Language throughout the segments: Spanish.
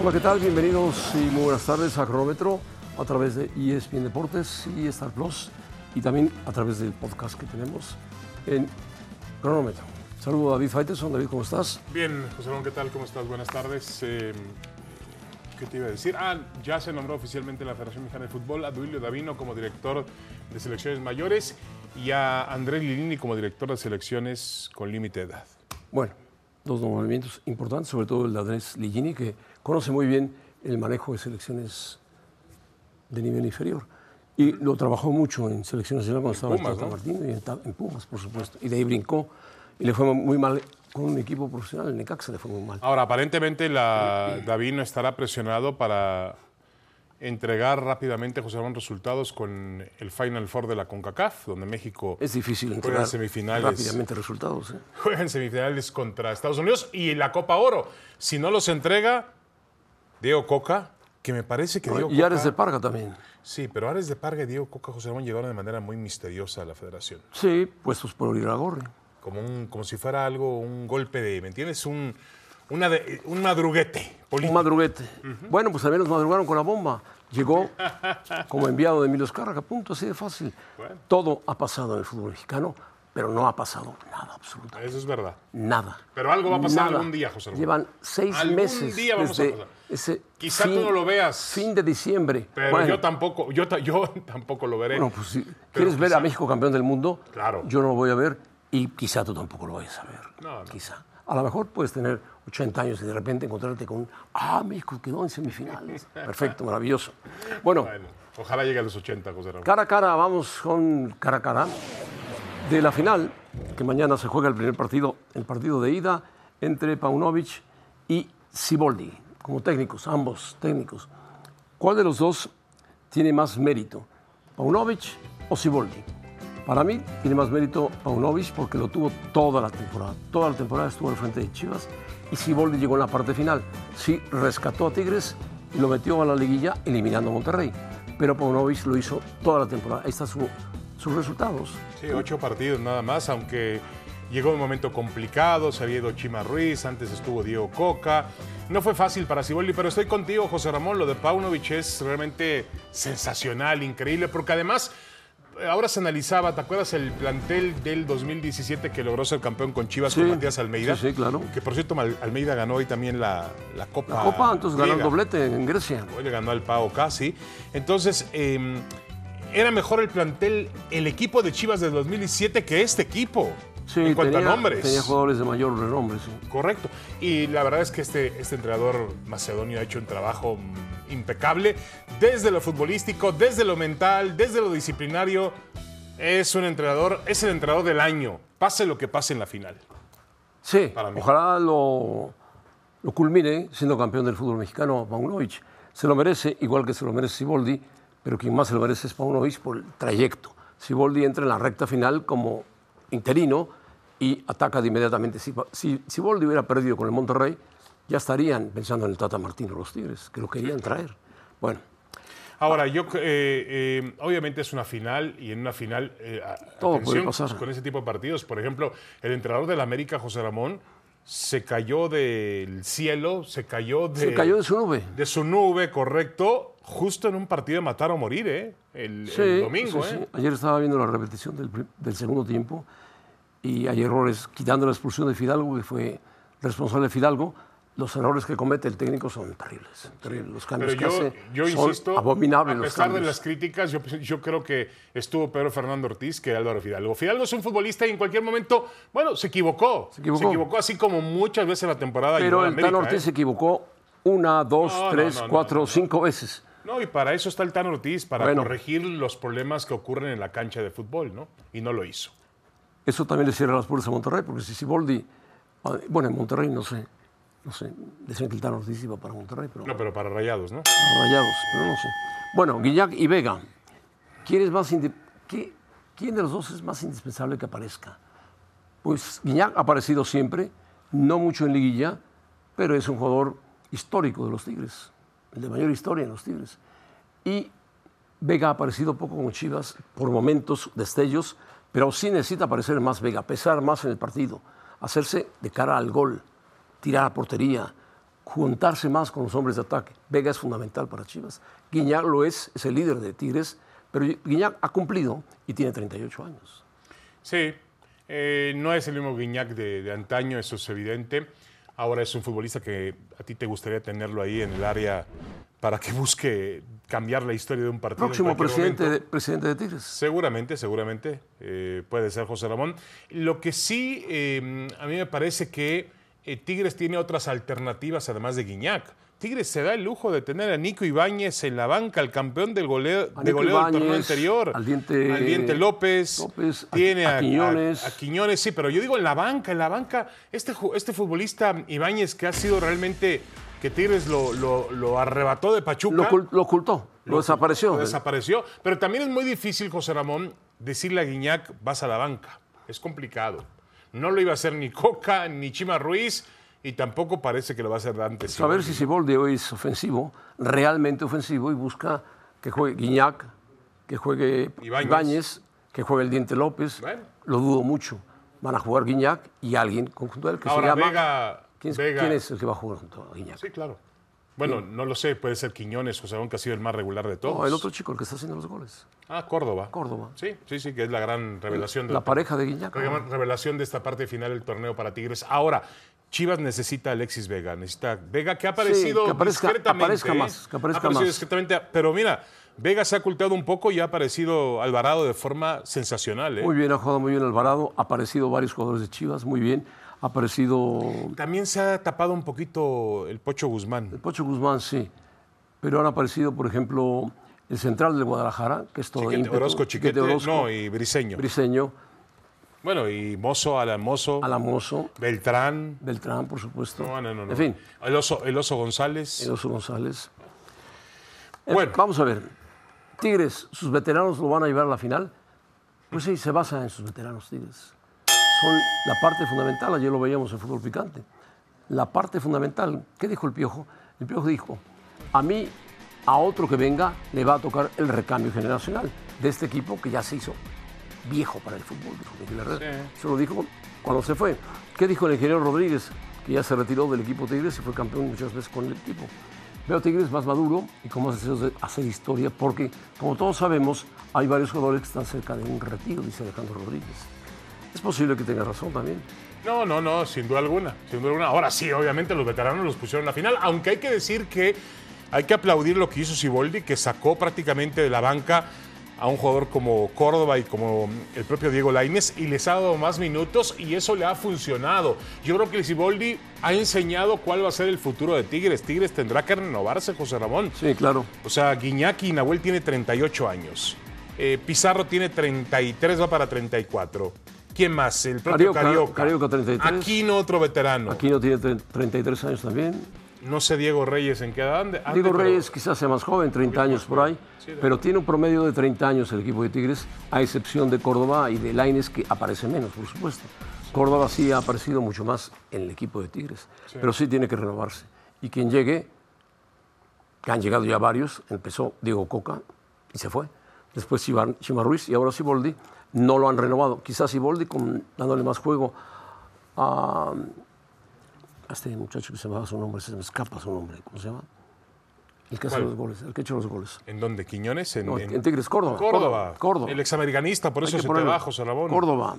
Hola, ¿qué tal? Bienvenidos y muy buenas tardes a Cronómetro a través de ESPN Deportes y Star Plus y también a través del podcast que tenemos en Cronómetro. Saludo a David Faiteson. David, ¿cómo estás? Bien, José Ramón, ¿qué tal? ¿Cómo estás? Buenas tardes. Eh, ¿Qué te iba a decir? Ah, ya se nombró oficialmente en la Federación Mexicana de Fútbol a Duilio Davino como director de selecciones mayores y a Andrés Lilini como director de selecciones con límite de edad. Bueno, dos movimientos importantes, sobre todo el de Andrés Ligini, que conoce muy bien el manejo de selecciones de nivel inferior. Y lo trabajó mucho en selecciones nacionales cuando estaba en Tata ¿no? Martino y en, Pumas, por supuesto. Y de ahí brincó y le fue muy mal con un equipo profesional, en Necaxa le fue muy mal. Ahora, aparentemente la Davino estará presionado para entregar rápidamente, José Ramón, resultados con el Final Four de la CONCACAF, donde México Es difícil entregar semifinales. rápidamente resultados. ¿eh? juega en semifinales contra Estados Unidos y la Copa Oro. Si no los entrega, Diego Coca, que me parece que Diego Y Ares de Parga también. Sí, pero Ares de Parga y Diego Coca José Ramón llegaron de manera muy misteriosa a la federación. Sí, puestos por Iragorri. Como, un, como si fuera algo, un golpe de, ¿me entiendes? Un, una de- un madruguete político. Un madruguete. Bueno, pues al menos madrugaron con la bomba. Llegó como enviado de Emilio Escárraga, punto, así de fácil. Bueno. Todo ha pasado en el fútbol mexicano, pero no ha pasado nada, absolutamente. Eso es verdad. Nada. Pero algo va a pasar Nada. algún día, José Ramón. Llevan seis Algún meses día vamos a pasar. Ese Quizá tú no lo veas. Fin de diciembre. Pero Bueno, yo tampoco, yo, ta- yo tampoco lo veré. Bueno, pues si quieres ver a México campeón del mundo, Claro. yo no lo voy a ver y quizá tú tampoco lo vayas a ver. No, no. Quizá. A lo mejor puedes tener 80 años y de repente encontrarte con, ah, México quedó en semifinales. Perfecto, maravilloso. Bueno, Bueno, ojalá llegue a los 80, José Ramón. cara a cara, vamos con cara a cara de la final, que mañana se juega el primer partido, el partido de ida entre Paunovic y Siboldi, como técnicos, ambos técnicos. ¿Cuál de los dos tiene más mérito, Paunovic o Siboldi? Para mí tiene más mérito Paunovic porque lo tuvo toda la temporada. Toda la temporada estuvo al frente de Chivas y Siboldi llegó en la parte final. Sí, rescató a Tigres y lo metió a la liguilla eliminando a Monterrey. Pero Paunovic lo hizo toda la temporada. Ahí están su- sus resultados. Sí, ocho partidos nada más, aunque llegó un momento complicado, se había ido Chima Ruiz, antes estuvo Diego Coca. No fue fácil para Ciboldi, pero estoy contigo, José Ramón. Lo de Paunovic es realmente sensacional, increíble, porque además, eh, ahora se analizaba, ¿te acuerdas el plantel del 2017 que logró ser campeón con Chivas Sí, con Matías Almeida? sí, sí, claro. Que por cierto, Almeida ganó hoy también la, la Copa. La Copa, entonces ganó el doblete en Grecia. Hoy le ganó al Pau casi. Entonces, eh, era mejor el plantel, el equipo de Chivas del 2017 que este equipo. Sí, en cuanto tenía, a nombres. tenía jugadores de mayor renombre, sí. Correcto. Y la verdad es que este, este entrenador macedonio ha hecho un trabajo impecable desde lo futbolístico, desde lo mental, desde lo disciplinario. Es un entrenador, es el entrenador del año, pase lo que pase en la final. Sí, Para mí. ojalá lo, lo culmine siendo campeón del fútbol mexicano Paunovic. Se lo merece, igual que se lo merece Siboldi, pero quien más se lo merece es Paunovic por el trayecto. Siboldi entra en la recta final como interino y ataca de inmediatamente. Si, si Siboldi hubiera perdido con el Monterrey, ya estarían pensando en el Tata Martino los Tigres, que lo querían traer. Bueno, Ahora, yo, eh, eh, obviamente es una final y en una final, eh, Todo puede pasar. con ese tipo de partidos. Por ejemplo, el entrenador del América, José Ramón, se cayó del cielo, se cayó de, se cayó de su nube. de su nube, correcto, justo en un partido de matar o morir, ¿eh? El, Sí, el domingo, sí, ¿eh? sí. Ayer estaba viendo la repetición del, del segundo tiempo y hay errores, quitando la expulsión de Fidalgo, que fue responsable de Fidalgo, los errores que comete el técnico son terribles. terribles. Los cambios Pero yo, que hace yo son insisto, abominables. a pesar de las críticas, yo, yo creo que estuvo peor Fernando Ortiz que Álvaro Fidalgo. Fidalgo es un futbolista y en cualquier momento, bueno, se equivocó. Se equivocó. así como muchas veces en la temporada. Pero el América, Tan Ortiz ¿eh? se equivocó una, dos, No, tres, no, no, cuatro, cinco veces. No, y para eso está el Tan Ortiz, para Bueno. corregir los problemas que ocurren en la cancha de fútbol, ¿no? Y no lo hizo. Eso también le cierra las puertas a Monterrey, porque si Siboldi, ah, bueno, en Monterrey no sé, no sé, decían que el Tan Ortiz iba para Monterrey, pero No, pero para Rayados, ¿no? Rayados, pero no sé. Bueno, Guiñac y Vega. ¿Quién, es más qué- ¿Quién de los dos es más indispensable que aparezca? Pues Guiñac ha aparecido siempre, no mucho en liguilla, pero es un jugador histórico de los Tigres, el de mayor historia en los Tigres. Y Vega ha aparecido poco con Chivas por momentos, destellos, pero sí necesita aparecer más Vega, pesar más en el partido, hacerse de cara al gol, tirar a portería, juntarse más con los hombres de ataque. Vega es fundamental para Chivas. Guiñac lo es, es el líder de Tigres, pero Guiñac ha cumplido y tiene 38 años. Sí, eh, no es el mismo Guiñac de, de antaño, eso es evidente. Ahora es un futbolista que a ti te gustaría tenerlo ahí en el área para que busque cambiar la historia de un partido. Próximo presidente de, presidente de Tigres. Seguramente, seguramente eh, puede ser José Ramón. Lo que sí, eh, a mí me parece que eh, Tigres tiene otras alternativas además de Guiñac. Tigres se da el lujo de tener a Nico Ibáñez en la banca, el campeón del goleo, de goleo del torneo anterior. al Diente- Al Diente López. Tiene a Quiñones. A, Quiñones, sí, pero yo digo en la banca, en la banca, este, este futbolista Ibáñez que ha sido realmente, que Tigres lo, lo- lo arrebató de Pachuca. Lo, ocul- lo ocultó, lo, desapareció. Lo desapareció. Pero también es muy difícil, José Ramón, decirle a Guiñac, vas a la banca. Es complicado. No lo iba a hacer ni Coca, ni Chima Ruiz, y tampoco parece que lo va a hacer Dante. a ver si Siboldi. Hoy es ofensivo, realmente ofensivo, y busca que juegue Guiñac, que juegue Ibáñez. Que juegue el Diente López. Bueno. Lo dudo mucho. Van a jugar Guiñac y alguien conjunto él que Ahora, se llama. Vega, ¿Quién, es- Vega- quién es el que va a jugar junto a Guiñac? Sí, claro. Bueno, no lo sé, puede ser Quiñones, José Ramón, que ha sido el más regular de todos. No, el otro chico, el que está haciendo los goles. Ah, Córdoba. Córdoba. Sí, sí, sí, que es la gran revelación. del- La pareja de Guiñac. la revelación de esta parte final del torneo para Tigres. Ahora, Chivas necesita a Alexis Vega, necesita Vega que ha aparecido que aparezca- discretamente. aparezca más, que aparezca Ha aparecido más. discretamente, pero mira, Vega se ha ocultado un poco y ha aparecido Alvarado de forma sensacional. ¿eh? Muy bien, ha jugado muy bien Alvarado. Ha aparecido varios jugadores de Chivas, muy bien. Aparecido También se ha tapado un poquito el Pocho Guzmán. Pocho Guzmán, sí. Pero han aparecido, por ejemplo, el central del Guadalajara, que es todo Chiquete, ímpetu, Orozco, Chiquete, Orozco, no, y Briseño. Briseño, bueno, y Mozo, Alan Mozo, Alamoso, Beltrán. Beltrán, por supuesto. No, no, no, no. En fin, El oso, el oso González. Edoso González. Eh, Bueno. Vamos a ver. Tigres, sus veteranos lo van a llevar a la final. Pues sí, se basa en sus veteranos Tigres. Son la parte fundamental, ayer lo veíamos en Fútbol Picante. La parte fundamental, ¿qué dijo el Piojo? El Piojo dijo, a mí, a otro que venga, le va a tocar el recambio generacional de este equipo que ya se hizo viejo para el fútbol, dijo Miguel Herrera. Eso lo dijo cuando se fue. ¿Qué dijo el ingeniero Rodríguez? Que ya se retiró del equipo Tigres y fue campeón muchas veces con el equipo. Veo Tigres más maduro y con más deseos de hacer historia, porque, como todos sabemos, hay varios jugadores que están cerca de un retiro, dice Alejandro Rodríguez. Es posible que tenga razón también. No, no, no, sin duda alguna, sin duda alguna. Ahora sí, obviamente los veteranos los pusieron en la final, aunque hay que decir que hay que aplaudir lo que hizo Siboldi, que sacó prácticamente de la banca a un jugador como Córdoba y como el propio Diego Lainez y les ha dado más minutos y eso le ha funcionado. Yo creo que Siboldi ha enseñado cuál va a ser el futuro de Tigres. Tigres tendrá que renovarse, José Ramón. Sí, claro. O sea, Guiñaki y Nahuel tiene 38 años. Eh, Pizarro tiene 33, va para 34. ¿Quién más? El propio Carioca, Carioca. Carioca, 33. Aquino, otro veterano. Aquí no tiene tre- 33 años también. No sé Diego Reyes en qué edad Diego pero- Reyes quizás sea más joven, 30 años por ahí, pero tiene un promedio de 30 años el equipo de Tigres, a excepción de Córdoba y de Laines, que aparece menos, por supuesto. Córdoba sí ha aparecido mucho más en el equipo de Tigres, pero sí tiene que renovarse. Y quien llegue, que han llegado ya varios, empezó Diego Coca y se fue. Después Chima Ruiz y ahora Siboldi, no lo han renovado. Quizás Siboldi con, dándole más juego a, a este muchacho que se me su nombre, se me escapa su nombre, ¿cómo se llama? El que hace los goles, el que ha hecho los goles. ¿En dónde? ¿Quiñones? En, No, en- en Tigres, Córdoba. Córdoba. Córdoba. El examericanista, por Hay eso se te José Ramón. Córdoba.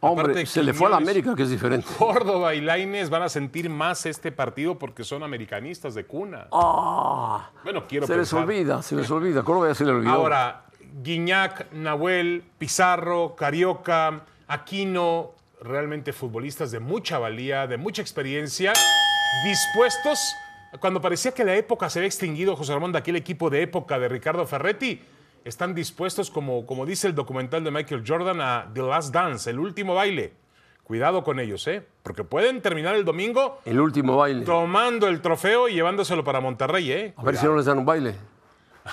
Hombre, Aparte, se le fue a la América, que es diferente. Córdoba y Laines van a sentir más este partido porque son americanistas de cuna. Ah, Bueno, quiero se les olvida, se les olvida. Córdoba ya se le olvidó. Ahora, Guiñac, Nahuel, Pizarro, Carioca, Aquino, realmente futbolistas de mucha valía, de mucha experiencia, dispuestos, cuando parecía que la época se había extinguido, José Ramón, de aquel equipo de época de Ricardo Ferretti, están dispuestos, como, como dice el documental de Michael Jordan, a The Last Dance, el último baile. Cuidado con ellos, ¿eh? Porque pueden terminar el domingo El último baile. tomando el trofeo y llevándoselo para Monterrey, ¿eh? A ver si no les dan un baile.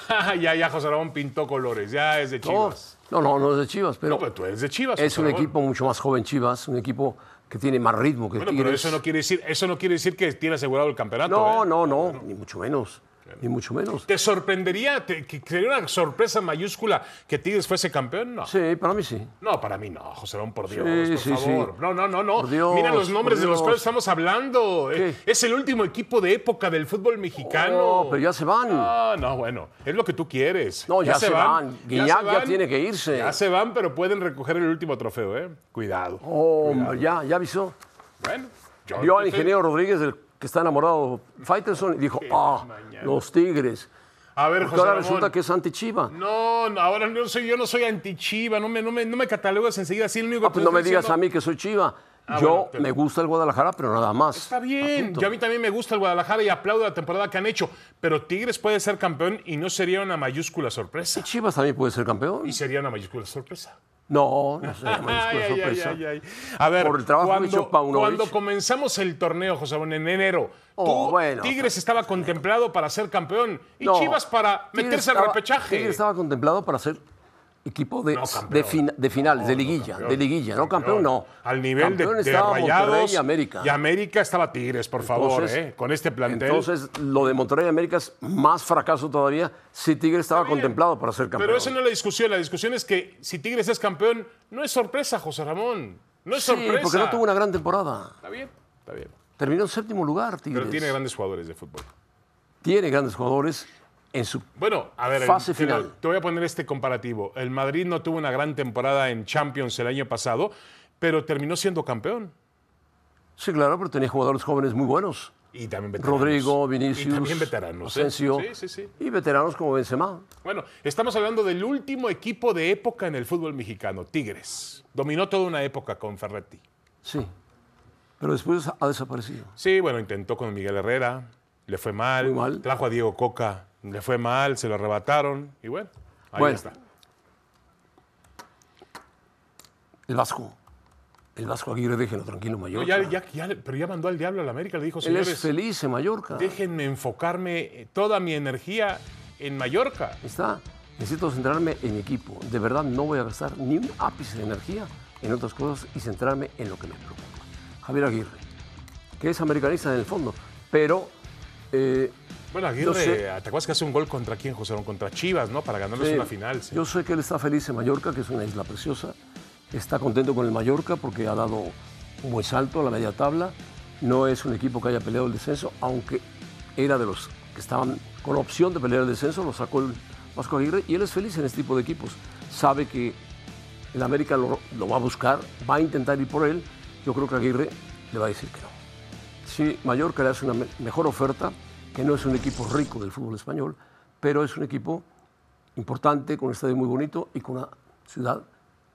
ya, ya José Ramón pintó colores, ya es de Chivas. no, no, no es de Chivas, pero No, pero tú eres de Chivas. es José un Ramón. equipo mucho más joven Chivas, un equipo que tiene más ritmo que Bueno, Tigres. pero eso no quiere decir, eso no quiere decir que tiene asegurado el campeonato. no, ¿eh? no, no, ni mucho menos. Ni mucho menos. ¿Te sorprendería, te- que sería una sorpresa mayúscula que Tigres fuese campeón? No. Sí, para mí sí. No, para mí no, José Ramón, por Dios, Sí, por sí, favor. sí. No, no, no, no. Dios, Mira los nombres de los cuales estamos hablando. ¿Qué? Eh, Es el último equipo de época del fútbol mexicano. No, pero ya se van. Ah, no, bueno, es lo que tú quieres. No, ya se van. Guiñac se ya tiene que irse. Ya se van, pero pueden recoger el último trofeo, ¿eh? Cuidado. Hombre, ya, ya avisó. Bueno, yo Vio al ingeniero Rodríguez, el que está enamorado, Faitelson, y dijo, ah, los Tigres. A ver, José ahora Ramón. resulta que es anti-Chiva. No, no, ahora no soy, yo no soy anti-chiva, no me, no, me, no me catalogas enseguida así. El único Ah, que pues no me digas a mí que soy Chiva. Ah, Yo bueno, te- me gusta el Guadalajara, pero nada más. Está bien, yo a mí también me gusta el Guadalajara y aplaudo la temporada que han hecho, pero Tigres puede ser campeón y no sería una mayúscula sorpresa. ¿Y Chivas también puede ser campeón? Y sería una mayúscula sorpresa. No, no sé, mayúscula Ay, ay, sorpresa. ay. A ver, Por el trabajo cuando, comenzamos el torneo, José Ramón, en enero, Oh, tú, bueno. Tigres estaba contemplado para ser campeón y No, Chivas para Tigres meterse al repechaje. Tigres estaba contemplado para ser equipo de, No, de, de finales, de No, liguilla, campeón, de liguilla, no campeón, no. Al nivel de, Campeón de estaba Rayados Monterrey y América. Y América estaba Tigres, por favor, ¿eh? con este plantel. Entonces, lo de Monterrey y América es más fracaso todavía si Tigres estaba bien. contemplado para ser campeón. Pero esa no es la discusión. La discusión es que si Tigres es campeón, no es sorpresa, José Ramón. No es sí, sorpresa. porque no tuvo una gran temporada. Está bien, está bien. Terminó en séptimo lugar, Tigres. Pero tiene grandes jugadores de fútbol. Tiene grandes jugadores en su... Bueno, a ver, Fase el- te lo- final. te voy a poner este comparativo. El Madrid no tuvo una gran temporada en Champions el año pasado, pero terminó siendo campeón. Sí, claro, pero tenía jugadores jóvenes muy buenos. Y también veteranos. Rodrigo, Vinicius, Y también veteranos. ¿eh? Asensio. Sí, sí, sí. Y veteranos como Benzema. Bueno, estamos hablando del último equipo de época en el fútbol mexicano, Tigres. Dominó toda una época con Ferretti. Sí. Pero después ha desaparecido. Sí, bueno, intentó con Miguel Herrera, le fue mal. Muy mal. Trajo a Diego Coca, le fue mal, se lo arrebataron. Y bueno, ahí Bueno. está. El Vasco. El Vasco Aguirre, déjenlo tranquilo, No, Mallorca. ya, ya- ya- pero ya mandó al diablo a la América, le dijo, Él señores, es feliz en Mallorca. déjenme enfocarme eh, toda mi energía en Mallorca. Está. Necesito centrarme en mi equipo. De verdad no voy a gastar ni un ápice de energía en otras cosas y centrarme en lo que me preocupa. Javier Aguirre, que es americanista en el fondo, pero eh, Bueno, Aguirre, sé- ¿te acuerdas que hace un gol contra quién, José? Contra Chivas, ¿no? Para ganarles Sí, una final. sí. Yo sé que él está feliz en Mallorca, que es una isla preciosa. Está contento con el Mallorca porque ha dado un buen salto a la media tabla. No es un equipo que haya peleado el descenso, aunque era de los que estaban con opción de pelear el descenso, lo sacó el Vasco Aguirre y él es feliz en este tipo de equipos. Sabe que el América lo, lo va a buscar, va a intentar ir por él. Yo creo que Aguirre le va a decir que no. Si Mallorca le hace una me- mejor oferta, que no es un equipo rico del fútbol español, pero es un equipo importante, con un estadio muy bonito y con una ciudad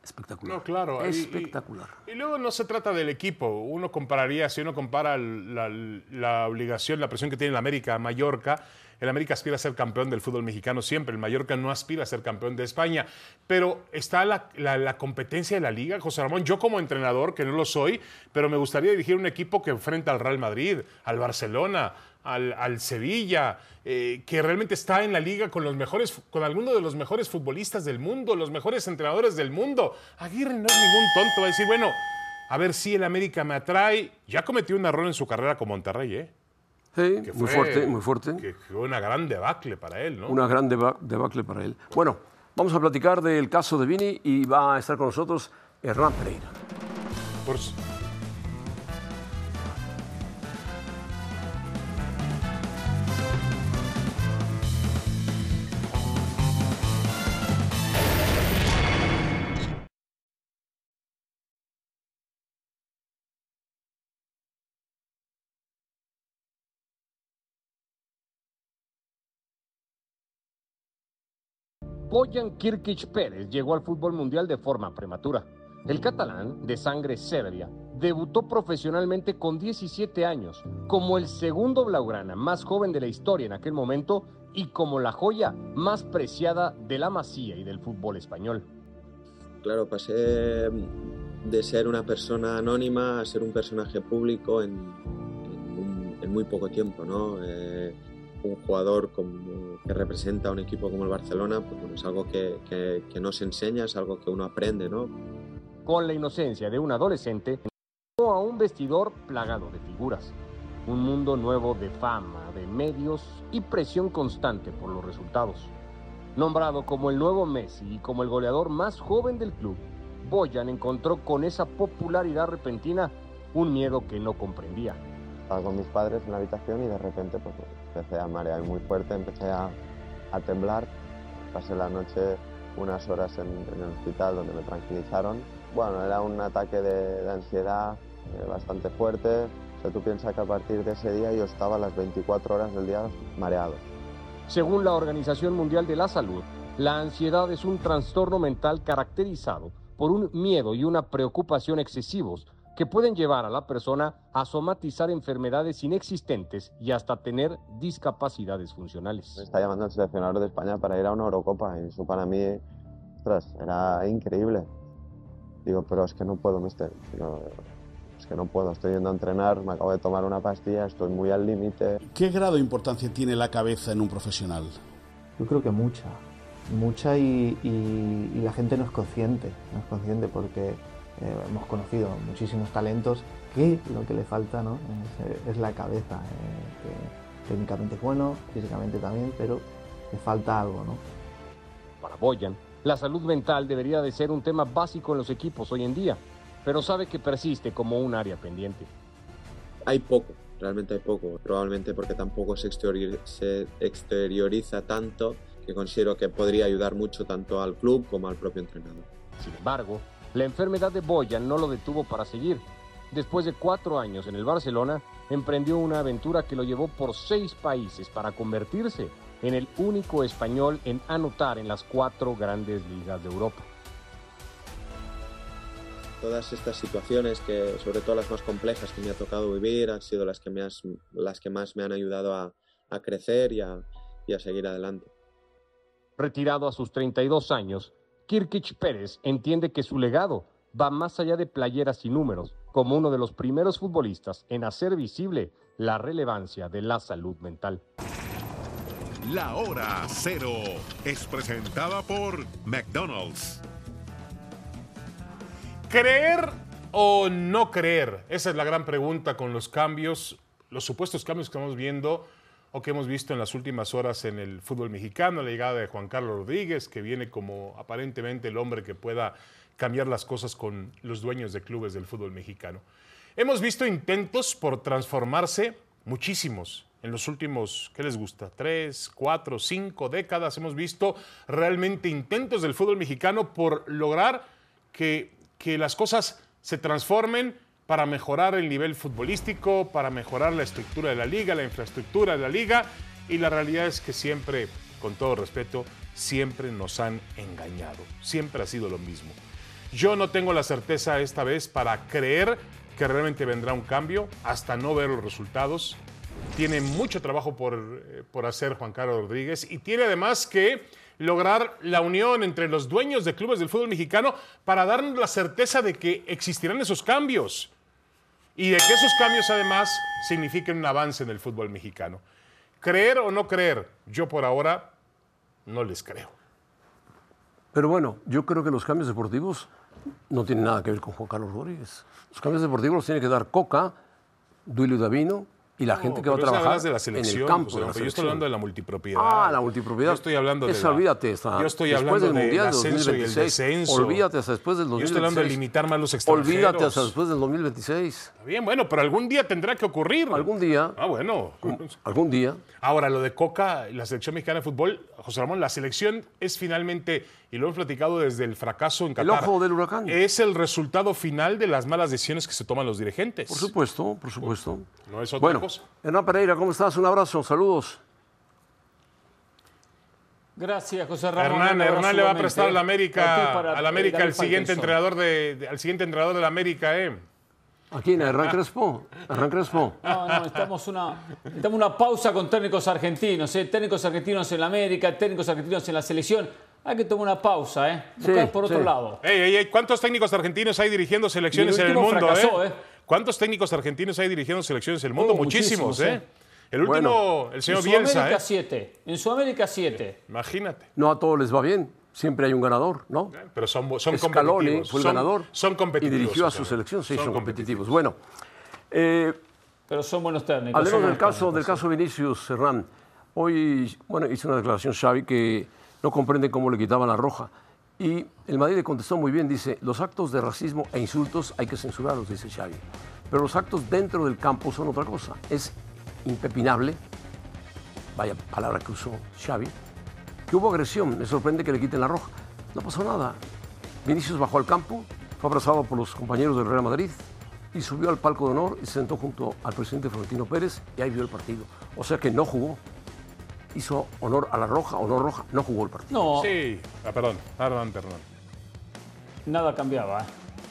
espectacular. No, claro. y- y- Espectacular. Y, luego no se trata del equipo. Uno compararía, si uno compara la, la obligación, la presión que tiene el América a Mallorca, el América aspira a ser campeón del fútbol mexicano siempre. El Mallorca no aspira a ser campeón de España. Pero está la, la- la competencia de la liga, José Ramón. Yo como entrenador, que no lo soy, pero me gustaría dirigir un equipo que enfrenta al Real Madrid, al Barcelona, al, al Sevilla, eh, que realmente está en la liga con los mejores, con algunos de los mejores futbolistas del mundo, los mejores entrenadores del mundo. Aguirre no es ningún tonto, va a decir, bueno, a ver si el América me atrae. Ya cometió un error en su carrera con Monterrey, ¿eh? Sí, Que muy fue- fuerte, muy fuerte. Que fue una gran debacle para él, ¿no? Una gran deba- debacle para él. Bueno, vamos a platicar del caso de Vini y va a estar con nosotros Hernán Pereira. Por Boyan Kirkic Pérez llegó al fútbol mundial de forma prematura. El catalán, de sangre serbia, debutó profesionalmente con 17 años, como el segundo blaugrana más joven de la historia en aquel momento y como la joya más preciada de la masía y del fútbol español. Claro, pasé de ser una persona anónima a ser un personaje público en, muy poco tiempo, ¿no? Eh, un jugador como- que representa a un equipo como el Barcelona, pues es algo que, que- no se enseña, es algo que uno aprende, ¿no? Con la inocencia de un adolescente, a un vestidor plagado de figuras. un mundo nuevo de fama, de medios y presión constante por los resultados. Nombrado como el nuevo Messi y como el goleador más joven del club, Boyan encontró con esa popularidad repentina un miedo que no comprendía. Estaba con mis padres en la habitación y de repente pues, empecé a marear muy fuerte, empecé a, a temblar. Pasé la noche unas horas en, en, el hospital donde me tranquilizaron. Bueno, era un ataque de, de ansiedad eh, bastante fuerte. O sea, tú piensas que a partir de ese día yo estaba las 24 horas del día mareado. Según la Organización Mundial de la Salud, la ansiedad es un trastorno mental caracterizado por un miedo y una preocupación excesivos que pueden llevar a la persona a somatizar enfermedades inexistentes y hasta tener discapacidades funcionales. Me está llamando el seleccionador de España para ir a una Eurocopa y eso para mí, ostras, era increíble. Digo, pero es que no puedo, mister. Digo, es que no puedo, estoy yendo a entrenar, me acabo de tomar una pastilla, estoy muy al límite. ¿Qué grado de importancia tiene la cabeza en un profesional? Yo creo que mucha, mucha y, y, y la gente no es consciente, no es consciente porque eh, hemos conocido muchísimos talentos que lo que le falta ¿no? es, es, la cabeza, eh, que técnicamente es bueno, físicamente también, pero le falta algo. ¿no? Para Boyan, la salud mental debería de ser un tema básico en los equipos hoy en día, pero sabe que persiste como un área pendiente. Hay poco, realmente hay poco, probablemente porque tampoco se, exterior, se exterioriza tanto que considero que podría ayudar mucho tanto al club como al propio entrenador. Sin embargo, la enfermedad de Boyan no lo detuvo para seguir. Después de cuatro años en el Barcelona, emprendió una aventura que lo llevó por seis países para convertirse en el único español en anotar en las cuatro grandes ligas de Europa. Todas estas situaciones, que sobre todo las más complejas que me ha tocado vivir, han sido las que, me has, las que más me han ayudado a, a crecer y a, y a seguir adelante. Retirado a sus 32 años, Kirkic Pérez entiende que su legado va más allá de playeras y números, como uno de los primeros futbolistas en hacer visible la relevancia de la salud mental. La hora cero es presentada por McDonald's. ¿Creer o no creer? Esa es la gran pregunta con los cambios, los supuestos cambios que estamos viendo o que hemos visto en las últimas horas en el fútbol mexicano, la llegada de Juan Carlos Rodríguez, que viene como aparentemente el hombre que pueda cambiar las cosas con los dueños de clubes del fútbol mexicano. Hemos visto intentos por transformarse, muchísimos, en los últimos, ¿qué les gusta? Tres, cuatro, cinco décadas hemos visto realmente intentos del fútbol mexicano por lograr que, que las cosas se transformen para mejorar el nivel futbolístico, para mejorar la estructura de la liga, la infraestructura de la liga. Y la realidad es que siempre, con todo respeto, siempre nos han engañado. Siempre ha sido lo mismo. Yo no tengo la certeza esta vez para creer que realmente vendrá un cambio, hasta no ver los resultados. Tiene mucho trabajo por, por hacer Juan Carlos Rodríguez y tiene además que lograr la unión entre los dueños de clubes del fútbol mexicano para darnos la certeza de que existirán esos cambios y de que esos cambios además signifiquen un avance en el fútbol mexicano. Creer o no creer, yo por ahora no les creo. Pero bueno, yo creo que los cambios deportivos no tienen nada que ver con Juan Carlos Rodríguez. Los cambios deportivos los tiene que dar Coca, Duilio Davino, y la No, gente que va a trabajar hablas de la en el campo. De la yo estoy hablando de la multipropiedad. Ah, la multipropiedad. Yo estoy hablando de Esa, la- olvídate. Hasta Yo estoy después hablando del Mundial del ascenso y el 2026. descenso. Olvídate hasta después del Yo 2026. estoy hablando de limitar más los extranjeros. Olvídate hasta después del 2026. Está bien, bueno, pero algún día tendrá que ocurrir. Algún día, Ah, bueno. algún día. Ahora, lo de Coca, la selección mexicana de fútbol, José Ramón, la selección es finalmente, y lo hemos platicado desde el fracaso en Qatar. ojo del huracán. Es el resultado final de las malas decisiones que se toman los dirigentes. Por supuesto, por supuesto. No es otra Bueno, cosa. Hernán Pereira, ¿cómo estás? Un abrazo, saludos. Gracias, José Ramón. Hernán, Hernán le va a prestar a la ¿eh? Ti, América, a la América el siguiente entrenador de, de- al siguiente entrenador de la América, ¿eh? ¿A quién? ¿A Hernán Crespo? ¿A Hernán Crespo? No, no, estamos una, estamos una pausa con técnicos argentinos, ¿eh? técnicos argentinos en la América, técnicos argentinos en la selección. Hay que tomar una pausa, ¿eh? buscar Sí, por otro sí. lado. Ey, ey, ey, ¿Cuántos técnicos argentinos hay dirigiendo selecciones en el mundo, fracasó, eh? ¿eh? ¿Cuántos técnicos argentinos hay dirigiendo selecciones en el mundo? Oh, muchísimos, muchísimos, ¿eh? ¿eh? El último, el señor en Bielsa, Sudamérica ¿eh? 7. En Sudamérica 7. Imagínate. No a todos les va bien. Siempre hay un ganador, ¿no? Pero son, son Scaloni competitivos. fue el son, ganador Son competitivos. y dirigió a su selección, sí, son, competitivos. Bueno, eh, Pero son buenos técnicos. Hablemos del caso, técnicos, del caso Vinicius Hernán. Hoy, bueno, hizo una declaración Xavi que no comprende cómo le quitaban la roja. Y el Madrid le contestó muy bien, dice, los actos de racismo e insultos hay que censurarlos, dice Xavi. Pero los actos dentro del campo son otra cosa. Es impepinable, vaya palabra que usó Xavi, que hubo agresión. Me sorprende que le quiten la roja. No pasó nada. Vinicius bajó al campo, fue abrazado por los compañeros del Real Madrid y subió al palco de honor y se sentó junto al presidente Florentino Pérez y ahí vio el partido. O sea que no jugó. Hizo honor a la roja o no roja, no jugó el partido. No, Sí, ah, perdón, perdón, perdón. nada cambiaba. ¿eh?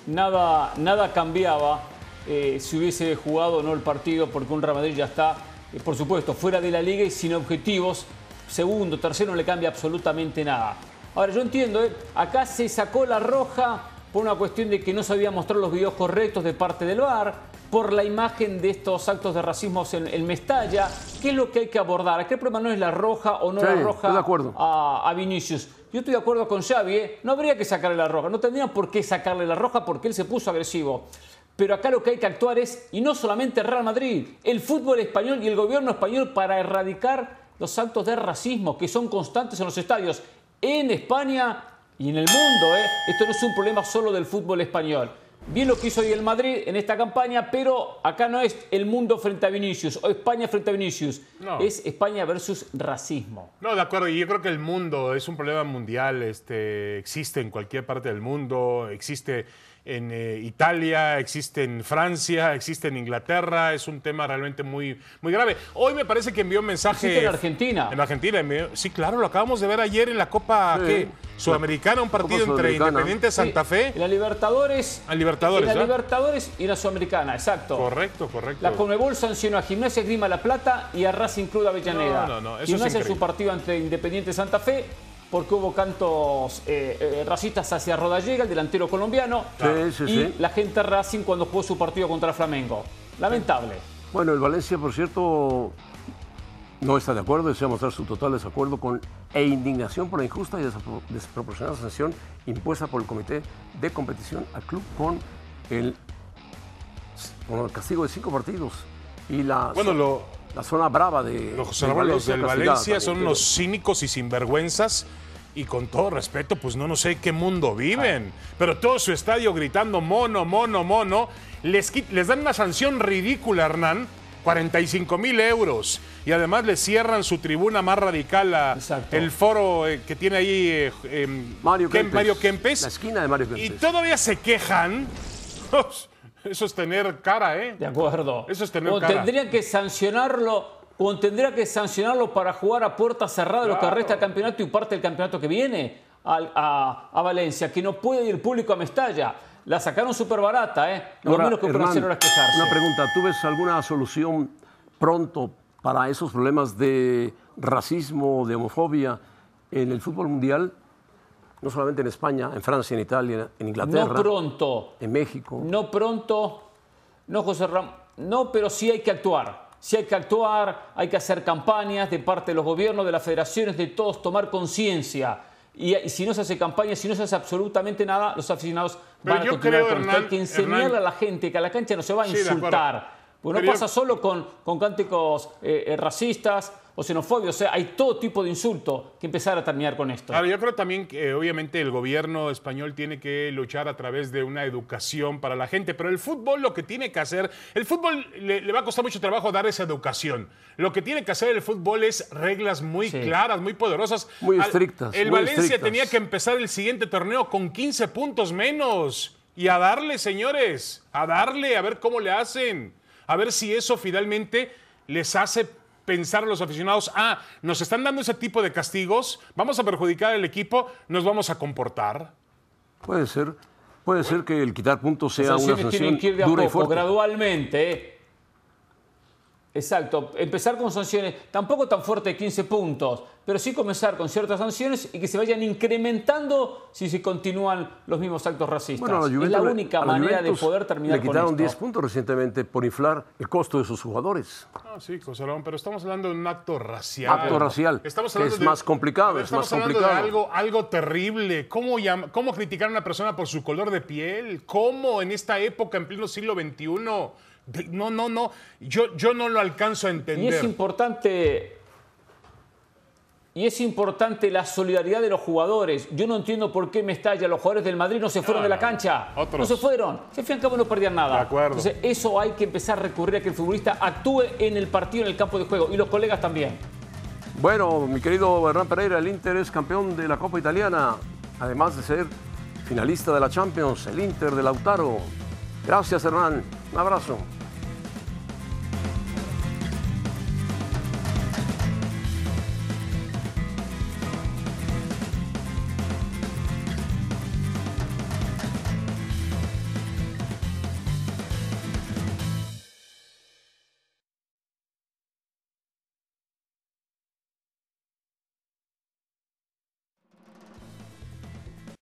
Nada, nada cambiaba eh, si hubiese jugado o no el partido, porque un Real Madrid ya está, eh, por supuesto, fuera de la liga y sin objetivos. Segundo, tercero, no le cambia absolutamente nada. Ahora, yo entiendo, ¿eh? acá se sacó la roja por una cuestión de que no sabía mostrar los videos correctos de parte del VAR, por la imagen de estos actos de racismo en, en Mestalla. ¿Qué es lo que hay que abordar? Acá el problema no es la roja o no Sí, la roja de acuerdo. a, a Vinicius. Yo estoy de acuerdo con Xavi, ¿eh? no habría que sacarle la roja, no tendrían por qué sacarle la roja porque él se puso agresivo. Pero acá lo que hay que actuar es, y no solamente Real Madrid, el fútbol español y el gobierno español para erradicar los actos de racismo que son constantes en los estadios en España y en el mundo. ¿eh? Esto no es un problema solo del fútbol español. Bien lo que hizo hoy el Madrid en esta campaña, pero acá no es el mundo frente a Vinicius o España frente a Vinicius. No. Es España versus racismo. No, de acuerdo. Y yo creo que el mundo es un problema mundial. Este, existe en cualquier parte del mundo. Existe en eh, Italia, existe en Francia, existe en Inglaterra. Es un tema realmente muy, muy grave. Hoy me parece que envió un mensaje. Existe en Argentina. En Argentina. envió- sí, claro, lo acabamos de ver ayer en la Copa Sí. ¿qué? Sudamericana, un partido entre. Independiente Santa Sí, Fe. En la Libertadores. A Libertadores, En la. Libertadores y la Sudamericana, exacto. Correcto, correcto. La Conmebol sancionó a Gimnasia Grima La Plata y a Racing Club de Avellaneda. No, no, no, eso es Gimnasia en su partido ante Independiente Santa Fe porque hubo cantos eh, eh, racistas hacia Rodallega, el delantero colombiano. Sí, sí, y sí. la gente Racing cuando jugó su partido contra Flamengo. Lamentable. Bueno, el Valencia, por cierto, no está de acuerdo, desea mostrar su total desacuerdo con e indignación por la injusta y despro- desproporcionada sanción impuesta por el Comité de Competición al club con el, con el castigo de cinco partidos y la, Bueno, lo- la zona brava de, Los, de los del Valencia son unos cínicos y sinvergüenzas. Y con todo respeto, pues no, no sé qué mundo viven. Pero todo su estadio gritando mono, mono, mono. Les, les dan una sanción ridícula, Hernán. 45 mil euros. Y además le cierran su tribuna más radical, a el foro eh, que tiene ahí eh, em, Mario Kem- Kempes. Mario Kempes. La esquina de Mario Y Kempes. todavía se quejan. Eso es tener cara, ¿eh? De acuerdo. Eso es tener o cara. tendrían que sancionarlo, o tendría que sancionarlo para jugar a puerta cerrada lo que Claro. resta del campeonato y parte del campeonato que viene a, a Valencia, que no puede ir público a Mestalla. La sacaron súper barata, ¿eh? Lo Ahora, menos que Hernán, hacer ahora es quejarse. Una pregunta, ¿tú ves alguna solución pronto para esos problemas de racismo, de homofobia en el fútbol mundial? No solamente en España, en Francia, en Italia, en Inglaterra, No pronto. en México. No pronto, no José Ram, no, pero sí hay que actuar. Sí hay que actuar, hay que hacer campañas de parte de los gobiernos, de las federaciones, de todos, tomar conciencia. Y, y si no se hace campaña, si no se hace absolutamente nada, los aficionados Pero van a continuar creo, con esto. Hay que enseñarle Hernán- a la gente que a la cancha no se va a Sí, insultar. Porque Pero no yo- pasa solo con, con cánticos eh, eh, racistas o xenofóbicos, o sea, hay todo tipo de insulto que empezar a terminar con esto. Claro, yo creo también que eh, obviamente el gobierno español tiene que luchar a través de una educación para la gente, pero el fútbol lo que tiene que hacer, el fútbol le, le va a costar mucho trabajo dar esa educación. Lo que tiene que hacer el fútbol es reglas muy Sí. claras, muy poderosas. Muy estrictas, El muy Valencia estrictas. tenía que empezar el siguiente torneo con 15 puntos menos. Y a darle, señores, a darle, a ver cómo le hacen. A ver si eso finalmente les hace pensar a los aficionados, ah, nos están dando ese tipo de castigos, vamos a perjudicar al equipo, nos vamos a comportar. Puede ser, puede ser que el quitar puntos sea una sanción que ir de a dura y poco, fuerte. gradualmente. Exacto, empezar con sanciones, tampoco tan fuerte de 15 puntos, pero sí comenzar con ciertas sanciones y que se vayan incrementando si se continúan los mismos actos racistas. Bueno, es la le- única manera de poder terminar Le con quitaron esto. 10 puntos recientemente por inflar el costo de sus jugadores. Ah, sí, José Ramón, pero estamos hablando de un acto racial. Acto racial, Estamos que hablando es de- más complicado, es estamos más hablando complicado. de algo, algo terrible. ¿Cómo, llam- ¿Cómo criticar a una persona por su color de piel? ¿Cómo en esta época, en pleno siglo XXI? No, no, no. Yo, yo no lo alcanzo a Y es entender. importante. Y es importante la solidaridad de los jugadores. Yo no entiendo por qué Mestalla, los jugadores del Madrid no se fueron No, de la cancha. otros. No se fueron. Si al fin y al cabo no perdían nada. De acuerdo. Entonces, eso hay que empezar a recurrir a que el futbolista actúe en el partido, en el campo de juego. Y los colegas también. Bueno, mi querido Hernán Pereira, el Inter es campeón de la Copa Italiana, además de ser finalista de la Champions, el Inter de Lautaro. Gracias, Hernán. Un abrazo.